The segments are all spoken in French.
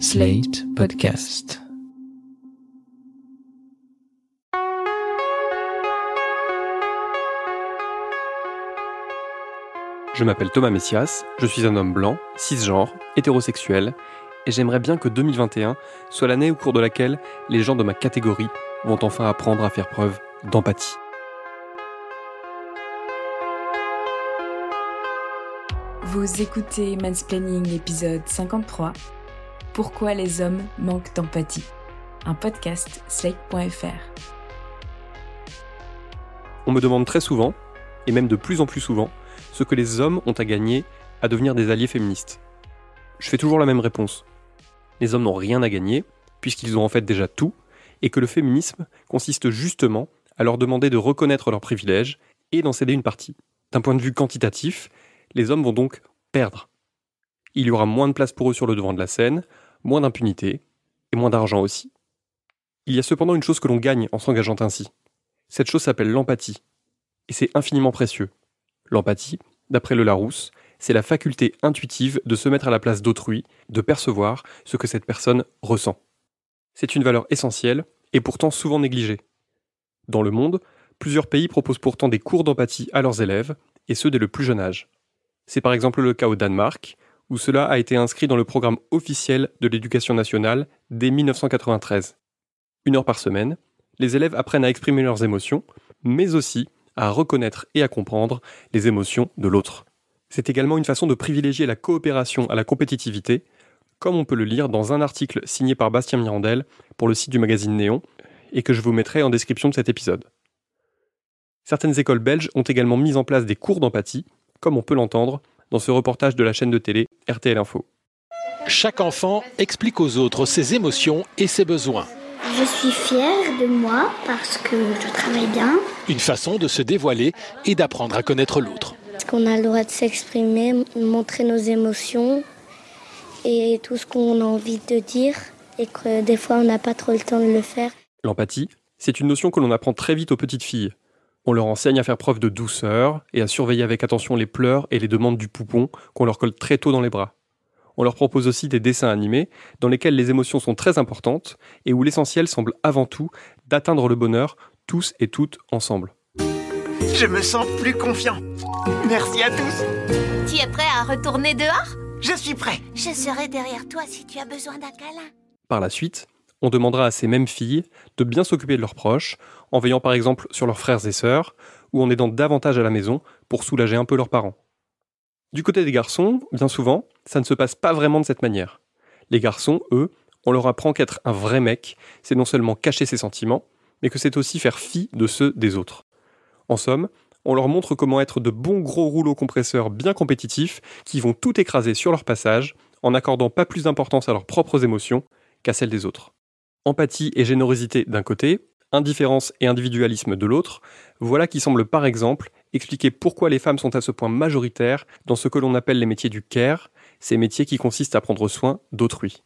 Slate Podcast. Je m'appelle Thomas Messias, je suis un homme blanc, cisgenre, hétérosexuel, et j'aimerais bien que 2021 soit l'année au cours de laquelle les gens de ma catégorie vont enfin apprendre à faire preuve d'empathie. Vous écoutez Mansplaining épisode 53 Pourquoi les hommes manquent d'empathie? Un podcast slate.fr. On me demande très souvent, et même de plus en plus souvent, ce que les hommes ont à gagner à devenir des alliés féministes. Je fais toujours la même réponse. Les hommes n'ont rien à gagner, puisqu'ils ont en fait déjà tout, et que le féminisme consiste justement à leur demander de reconnaître leurs privilèges et d'en céder une partie. D'un point de vue quantitatif, les hommes vont donc perdre. Il y aura moins de place pour eux sur le devant de la scène, moins d'impunité, et moins d'argent aussi. Il y a cependant une chose que l'on gagne en s'engageant ainsi. Cette chose s'appelle l'empathie. Et c'est infiniment précieux. L'empathie, d'après le Larousse, c'est la faculté intuitive de se mettre à la place d'autrui, de percevoir ce que cette personne ressent. C'est une valeur essentielle et pourtant souvent négligée. Dans le monde, plusieurs pays proposent pourtant des cours d'empathie à leurs élèves, et ce dès le plus jeune âge. C'est par exemple le cas au Danemark, où cela a été inscrit dans le programme officiel de l'éducation nationale dès 1993. Une heure par semaine, les élèves apprennent à exprimer leurs émotions, mais aussi à reconnaître et à comprendre les émotions de l'autre. C'est également une façon de privilégier la coopération à la compétitivité, comme on peut le lire dans un article signé par Bastien Mirandel pour le site du magazine Néon, et que je vous mettrai en description de cet épisode. Certaines écoles belges ont également mis en place des cours d'empathie, comme on peut l'entendre dans ce reportage de la chaîne de télé RTL Info. Chaque enfant explique aux autres ses émotions et ses besoins. Je suis fière de moi parce que je travaille bien. Une façon de se dévoiler et d'apprendre à connaître l'autre. Parce qu'on a le droit de s'exprimer, montrer nos émotions et tout ce qu'on a envie de dire et que des fois on n'a pas trop le temps de le faire. L'empathie, c'est une notion que l'on apprend très vite aux petites filles. On leur enseigne à faire preuve de douceur et à surveiller avec attention les pleurs et les demandes du poupon qu'on leur colle très tôt dans les bras. On leur propose aussi des dessins animés dans lesquels les émotions sont très importantes et où l'essentiel semble avant tout d'atteindre le bonheur tous et toutes ensemble. Je me sens plus confiant. Merci à tous. Tu es prêt à retourner dehors? Je suis prêt. Je serai derrière toi si tu as besoin d'un câlin. Par la suite, on demandera à ces mêmes filles de bien s'occuper de leurs proches, en veillant par exemple sur leurs frères et sœurs, ou en aidant davantage à la maison pour soulager un peu leurs parents. Du côté des garçons, bien souvent, ça ne se passe pas vraiment de cette manière. Les garçons, eux, on leur apprend qu'être un vrai mec, c'est non seulement cacher ses sentiments, mais que c'est aussi faire fi de ceux des autres. En somme, on leur montre comment être de bons gros rouleaux compresseurs bien compétitifs qui vont tout écraser sur leur passage en n'accordant pas plus d'importance à leurs propres émotions qu'à celles des autres empathie et générosité d'un côté, indifférence et individualisme de l'autre, voilà qui semble par exemple expliquer pourquoi les femmes sont à ce point majoritaires dans ce que l'on appelle les métiers du care, ces métiers qui consistent à prendre soin d'autrui.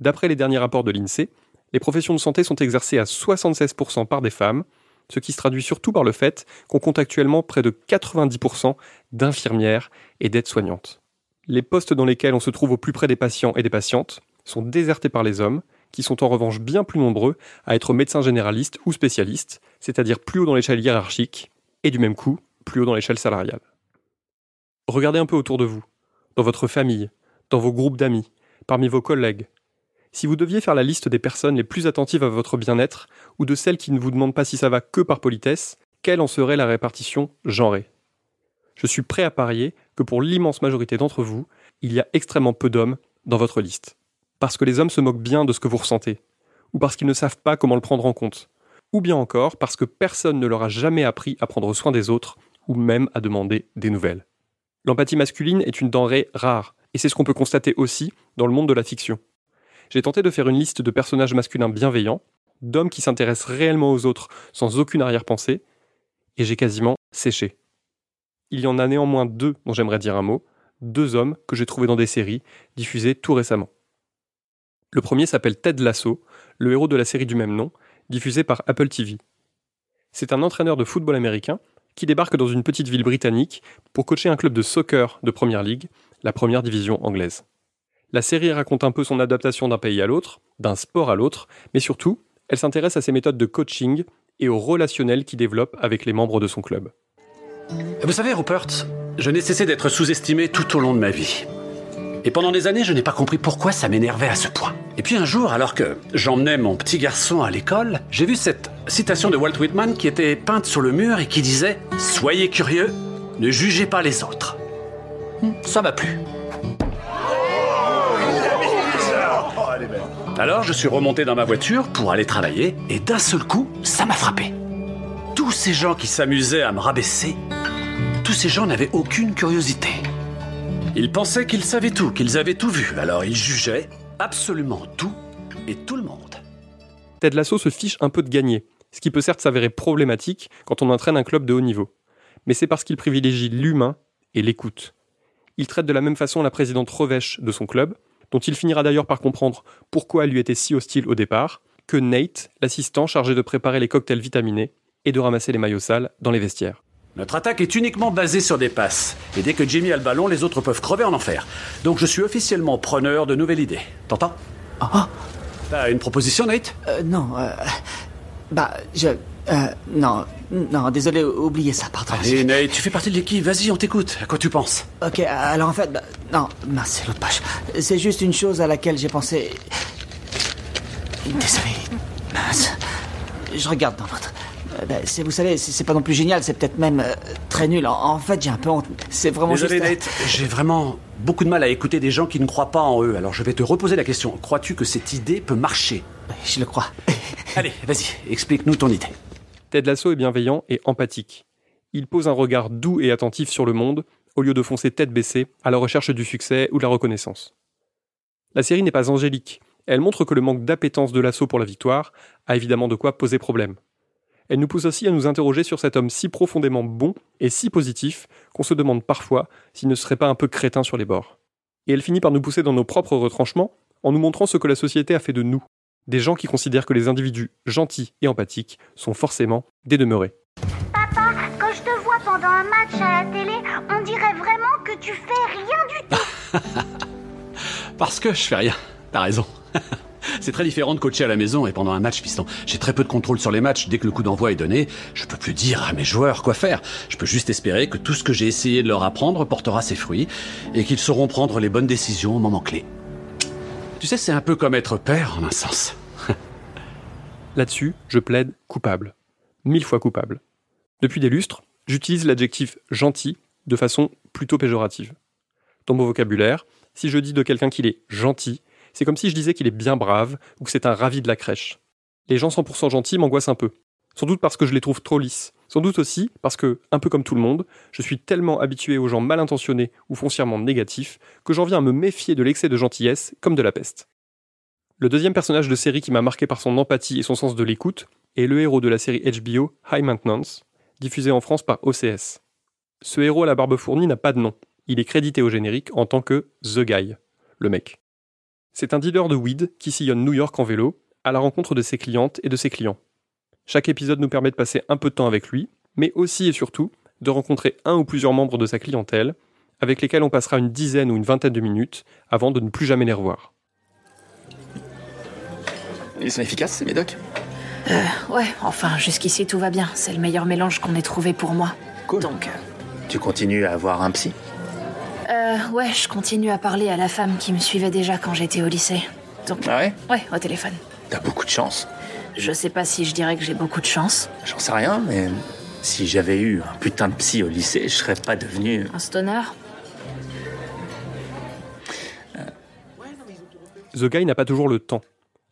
D'après les derniers rapports de l'INSEE, les professions de santé sont exercées à 76% par des femmes, ce qui se traduit surtout par le fait qu'on compte actuellement près de 90% d'infirmières et d'aides-soignantes. Les postes dans lesquels on se trouve au plus près des patients et des patientes sont désertés par les hommes, qui sont en revanche bien plus nombreux à être médecins généralistes ou spécialistes, c'est-à-dire plus haut dans l'échelle hiérarchique, et du même coup, plus haut dans l'échelle salariale. Regardez un peu autour de vous, dans votre famille, dans vos groupes d'amis, parmi vos collègues. Si vous deviez faire la liste des personnes les plus attentives à votre bien-être, ou de celles qui ne vous demandent pas si ça va que par politesse, quelle en serait la répartition genrée? Je suis prêt à parier que pour l'immense majorité d'entre vous, il y a extrêmement peu d'hommes dans votre liste parce que les hommes se moquent bien de ce que vous ressentez, ou parce qu'ils ne savent pas comment le prendre en compte, ou bien encore parce que personne ne leur a jamais appris à prendre soin des autres, ou même à demander des nouvelles. L'empathie masculine est une denrée rare, et c'est ce qu'on peut constater aussi dans le monde de la fiction. J'ai tenté de faire une liste de personnages masculins bienveillants, d'hommes qui s'intéressent réellement aux autres sans aucune arrière-pensée, et j'ai quasiment séché. Il y en a néanmoins deux dont j'aimerais dire un mot, deux hommes que j'ai trouvés dans des séries diffusées tout récemment. Le premier s'appelle Ted Lasso, le héros de la série du même nom, diffusée par Apple TV. C'est un entraîneur de football américain qui débarque dans une petite ville britannique pour coacher un club de soccer de Première Ligue, la première division anglaise. La série raconte un peu son adaptation d'un pays à l'autre, d'un sport à l'autre, mais surtout, elle s'intéresse à ses méthodes de coaching et au relationnel qu'il développe avec les membres de son club. Vous savez, Rupert, je n'ai cessé d'être sous-estimé tout au long de ma vie. Et pendant des années, je n'ai pas compris pourquoi ça m'énervait à ce point. Et puis un jour, alors que j'emmenais mon petit garçon à l'école, j'ai vu cette citation de Walt Whitman qui était peinte sur le mur et qui disait ⁇ Soyez curieux, ne jugez pas les autres hmm, ⁇ Ça m'a plu. Alors je suis remonté dans ma voiture pour aller travailler et d'un seul coup, ça m'a frappé. Tous ces gens qui s'amusaient à me rabaisser, tous ces gens n'avaient aucune curiosité. Ils pensaient qu'ils savaient tout, qu'ils avaient tout vu, alors ils jugeaient absolument tout et tout le monde. Ted Lasso se fiche un peu de gagner, ce qui peut certes s'avérer problématique quand on entraîne un club de haut niveau. Mais c'est parce qu'il privilégie l'humain et l'écoute. Il traite de la même façon la présidente Revèche de son club, dont il finira d'ailleurs par comprendre pourquoi elle lui était si hostile au départ, que Nate, l'assistant chargé de préparer les cocktails vitaminés et de ramasser les maillots sales dans les vestiaires. Notre attaque est uniquement basée sur des passes. Et dès que Jimmy a le ballon, les autres peuvent crever en enfer. Donc je suis officiellement preneur de nouvelles idées. T'entends Ah T'as une proposition, Nate? Euh, Non, euh, bah, je... Euh, non, non, désolé, oubliez ça, pardon. Allez, Nate, tu fais partie de l'équipe, vas-y, on t'écoute. À quoi tu penses? Ok, alors en fait, bah, non, mince, c'est l'autre page. C'est juste une chose à laquelle j'ai pensé. Désolé, mince. Je regarde dans l'autre. Euh, bah, c'est, vous savez, c'est, pas non plus génial, c'est peut-être même euh, très nul. En, en fait, j'ai un peu honte. C'est vraiment Désolé, juste. Nate, j'ai vraiment beaucoup de mal à écouter des gens qui ne croient pas en eux. Alors je vais te reposer la question. Crois-tu que cette idée peut marcher? Je le crois. Allez, vas-y, explique-nous ton idée. Ted Lasso est bienveillant et empathique. Il pose un regard doux et attentif sur le monde, au lieu de foncer tête baissée à la recherche du succès ou de la reconnaissance. La série n'est pas angélique. Elle montre que le manque d'appétence de l'assaut pour la victoire a évidemment de quoi poser problème. Elle nous pousse aussi à nous interroger sur cet homme si profondément bon et si positif qu'on se demande parfois s'il ne serait pas un peu crétin sur les bords. Et elle finit par nous pousser dans nos propres retranchements en nous montrant ce que la société a fait de nous, des gens qui considèrent que les individus gentils et empathiques sont forcément des demeurés. Papa, quand je te vois pendant un match à la télé, on dirait vraiment que tu fais rien du tout. Parce que je fais rien. T'as raison. C'est très différent de coacher à la maison et pendant un match, piston. J'ai très peu de contrôle sur les matchs. Dès que le coup d'envoi est donné, je peux plus dire à mes joueurs quoi faire. Je peux juste espérer que tout ce que j'ai essayé de leur apprendre portera ses fruits et qu'ils sauront prendre les bonnes décisions au moment clé. Tu sais, c'est un peu comme être père en un sens. Là-dessus, je plaide coupable. Mille fois coupable. Depuis des lustres, j'utilise l'adjectif gentil de façon plutôt péjorative. Dans mon vocabulaire, si je dis de quelqu'un qu'il est gentil, c'est comme si je disais qu'il est bien brave ou que c'est un ravi de la crèche. Les gens 100% gentils m'angoissent un peu. Sans doute parce que je les trouve trop lisses. Sans doute aussi parce que, un peu comme tout le monde, je suis tellement habitué aux gens mal intentionnés ou foncièrement négatifs que j'en viens à me méfier de l'excès de gentillesse comme de la peste. Le deuxième personnage de série qui m'a marqué par son empathie et son sens de l'écoute est le héros de la série HBO High Maintenance, diffusée en France par OCS. Ce héros à la barbe fournie n'a pas de nom. Il est crédité au générique en tant que The Guy, le mec. C'est un dealer de weed qui sillonne New York en vélo, à la rencontre de ses clientes et de ses clients. Chaque épisode nous permet de passer un peu de temps avec lui, mais aussi et surtout de rencontrer un ou plusieurs membres de sa clientèle, avec lesquels on passera une dizaine ou une vingtaine de minutes avant de ne plus jamais les revoir. Ils sont efficaces, ces médocs? Euh, ouais, enfin, jusqu'ici tout va bien. C'est le meilleur mélange qu'on ait trouvé pour moi. Cool. Donc, Tu continues à avoir un psy? Euh, ouais, je continue à parler à la femme qui me suivait déjà quand j'étais au lycée. Donc, Ah ouais ouais, au téléphone. T'as beaucoup de chance. Je sais pas si je dirais que j'ai beaucoup de chance. J'en sais rien, mais si j'avais eu un putain de psy au lycée, je serais pas devenu. Un stoner The Guy n'a pas toujours le temps.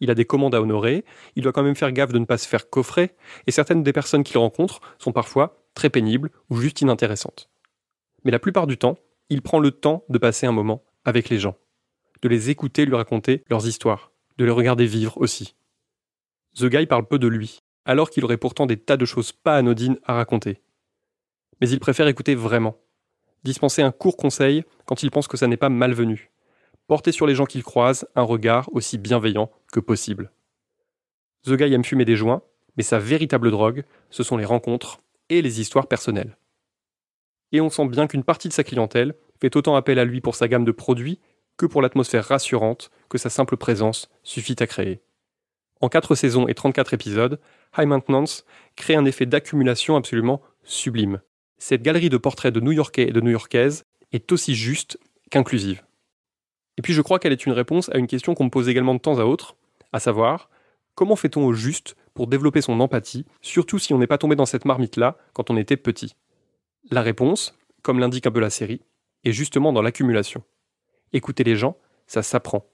Il a des commandes à honorer, il doit quand même faire gaffe de ne pas se faire coffrer, et certaines des personnes qu'il rencontre sont parfois très pénibles ou juste inintéressantes. Mais la plupart du temps, il prend le temps de passer un moment avec les gens, de les écouter lui raconter leurs histoires, de les regarder vivre aussi. The Guy parle peu de lui, alors qu'il aurait pourtant des tas de choses pas anodines à raconter. Mais il préfère écouter vraiment, dispenser un court conseil quand il pense que ça n'est pas malvenu, porter sur les gens qu'il croise un regard aussi bienveillant que possible. The Guy aime fumer des joints, mais sa véritable drogue, ce sont les rencontres et les histoires personnelles. Et on sent bien qu'une partie de sa clientèle fait autant appel à lui pour sa gamme de produits que pour l'atmosphère rassurante que sa simple présence suffit à créer. En 4 saisons et 34 épisodes, High Maintenance crée un effet d'accumulation absolument sublime. Cette galerie de portraits de New-Yorkais et de New-Yorkaises est aussi juste qu'inclusive. Et puis je crois qu'elle est une réponse à une question qu'on me pose également de temps à autre, à savoir, comment fait-on au juste pour développer son empathie, surtout si on n'est pas tombé dans cette marmite-là quand on était petit? La réponse, comme l'indique un peu la série, est justement dans l'accumulation. Écouter les gens, ça s'apprend.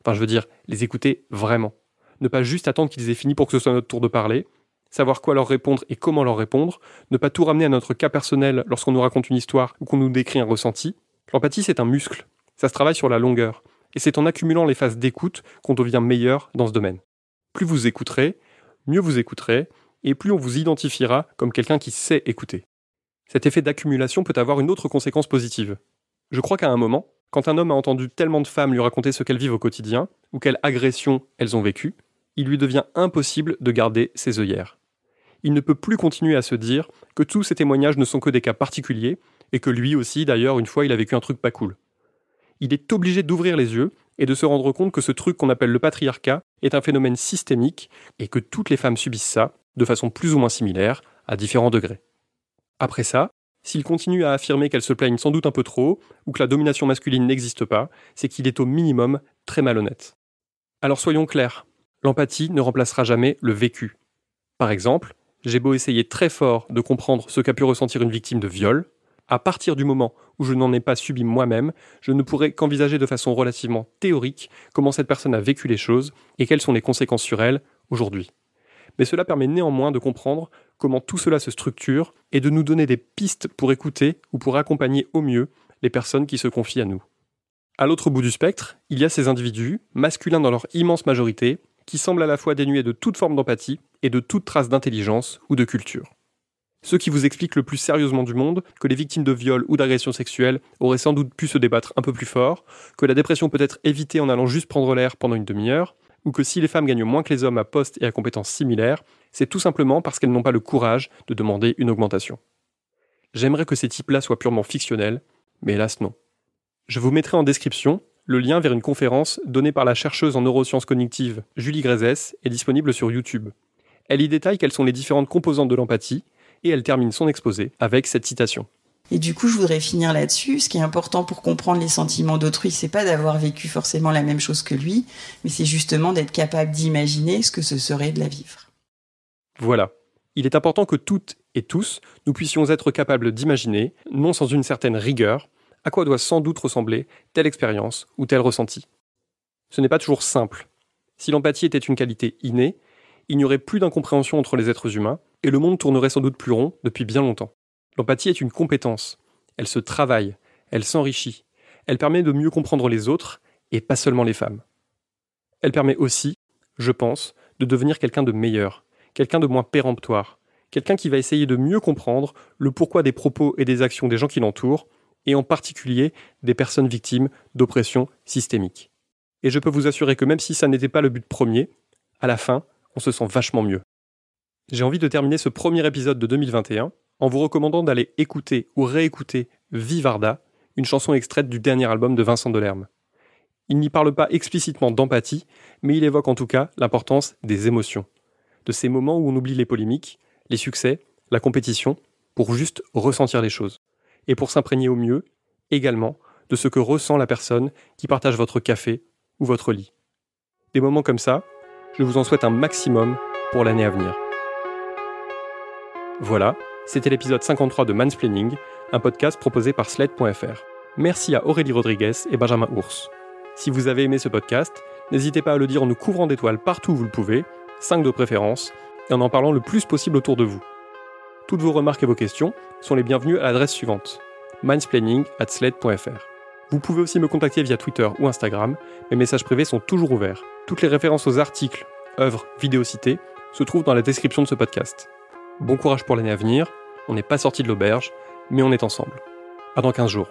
Enfin, je veux dire, les écouter vraiment. Ne pas juste attendre qu'ils aient fini pour que ce soit notre tour de parler, savoir quoi leur répondre et comment leur répondre, ne pas tout ramener à notre cas personnel lorsqu'on nous raconte une histoire ou qu'on nous décrit un ressenti. L'empathie, c'est un muscle. Ça se travaille sur la longueur. Et c'est en accumulant les phases d'écoute qu'on devient meilleur dans ce domaine. Plus vous écouterez, mieux vous écouterez, et plus on vous identifiera comme quelqu'un qui sait écouter. Cet effet d'accumulation peut avoir une autre conséquence positive. Je crois qu'à un moment, quand un homme a entendu tellement de femmes lui raconter ce qu'elles vivent au quotidien, ou quelles agressions elles ont vécues, il lui devient impossible de garder ses œillères. Il ne peut plus continuer à se dire que tous ces témoignages ne sont que des cas particuliers, et que lui aussi, d'ailleurs, une fois, il a vécu un truc pas cool. Il est obligé d'ouvrir les yeux et de se rendre compte que ce truc qu'on appelle le patriarcat est un phénomène systémique et que toutes les femmes subissent ça, de façon plus ou moins similaire, à différents degrés. Après ça, s'il continue à affirmer qu'elles se plaignent sans doute un peu trop, ou que la domination masculine n'existe pas, c'est qu'il est au minimum très malhonnête. Alors soyons clairs, l'empathie ne remplacera jamais le vécu. Par exemple, j'ai beau essayer très fort de comprendre ce qu'a pu ressentir une victime de viol, à partir du moment où je n'en ai pas subi moi-même, je ne pourrais qu'envisager de façon relativement théorique comment cette personne a vécu les choses et quelles sont les conséquences sur elle aujourd'hui. Mais cela permet néanmoins de comprendre comment tout cela se structure et de nous donner des pistes pour écouter ou pour accompagner au mieux les personnes qui se confient à nous. À l'autre bout du spectre, il y a ces individus, masculins dans leur immense majorité, qui semblent à la fois dénués de toute forme d'empathie et de toute trace d'intelligence ou de culture. Ceux qui vous expliquent le plus sérieusement du monde que les victimes de viol ou d'agression sexuelle auraient sans doute pu se débattre un peu plus fort, que la dépression peut être évitée en allant juste prendre l'air pendant une demi-heure, ou que si les femmes gagnent moins que les hommes à poste et à compétences similaires, c'est tout simplement parce qu'elles n'ont pas le courage de demander une augmentation. J'aimerais que ces types-là soient purement fictionnels, mais hélas non. Je vous mettrai en description le lien vers une conférence donnée par la chercheuse en neurosciences cognitives Julie Grézès est disponible sur YouTube. Elle y détaille quelles sont les différentes composantes de l'empathie et elle termine son exposé avec cette citation. Et du coup, je voudrais finir là-dessus. Ce qui est important pour comprendre les sentiments d'autrui, c'est pas d'avoir vécu forcément la même chose que lui, mais c'est justement d'être capable d'imaginer ce que ce serait de la vivre. Voilà. Il est important que toutes et tous, nous puissions être capables d'imaginer, non sans une certaine rigueur, à quoi doit sans doute ressembler telle expérience ou tel ressenti. Ce n'est pas toujours simple. Si l'empathie était une qualité innée, il n'y aurait plus d'incompréhension entre les êtres humains, et le monde tournerait sans doute plus rond depuis bien longtemps. L'empathie est une compétence. Elle se travaille, elle s'enrichit, elle permet de mieux comprendre les autres, et pas seulement les femmes. Elle permet aussi, je pense, de devenir quelqu'un de meilleur, quelqu'un de moins péremptoire, quelqu'un qui va essayer de mieux comprendre le pourquoi des propos et des actions des gens qui l'entourent, et en particulier des personnes victimes d'oppression systémique. Et je peux vous assurer que même si ça n'était pas le but premier, à la fin, on se sent vachement mieux. J'ai envie de terminer ce premier épisode de 2021 en vous recommandant d'aller écouter ou réécouter Vivarda, une chanson extraite du dernier album de Vincent Delerme. Il n'y parle pas explicitement d'empathie, mais il évoque en tout cas l'importance des émotions, de ces moments où on oublie les polémiques, les succès, la compétition, pour juste ressentir les choses, et pour s'imprégner au mieux, également, de ce que ressent la personne qui partage votre café ou votre lit. Des moments comme ça, je vous en souhaite un maximum pour l'année à venir. Voilà, c'était l'épisode 53 de Mansplaining, un podcast proposé par Sled.fr. Merci à Aurélie Rodriguez et Benjamin Ours. Si vous avez aimé ce podcast, n'hésitez pas à le dire en nous couvrant d'étoiles partout où vous le pouvez, 5 de préférence, et en en parlant le plus possible autour de vous. Toutes vos remarques et vos questions sont les bienvenues à l'adresse suivante mansplaining at sled.fr. Vous pouvez aussi me contacter via Twitter ou Instagram, mes messages privés sont toujours ouverts. Toutes les références aux articles, œuvres, vidéos citées se trouvent dans la description de ce podcast. Bon courage pour l'année à venir. On n'est pas sorti de l'auberge, mais on est ensemble. Dans 15 jours.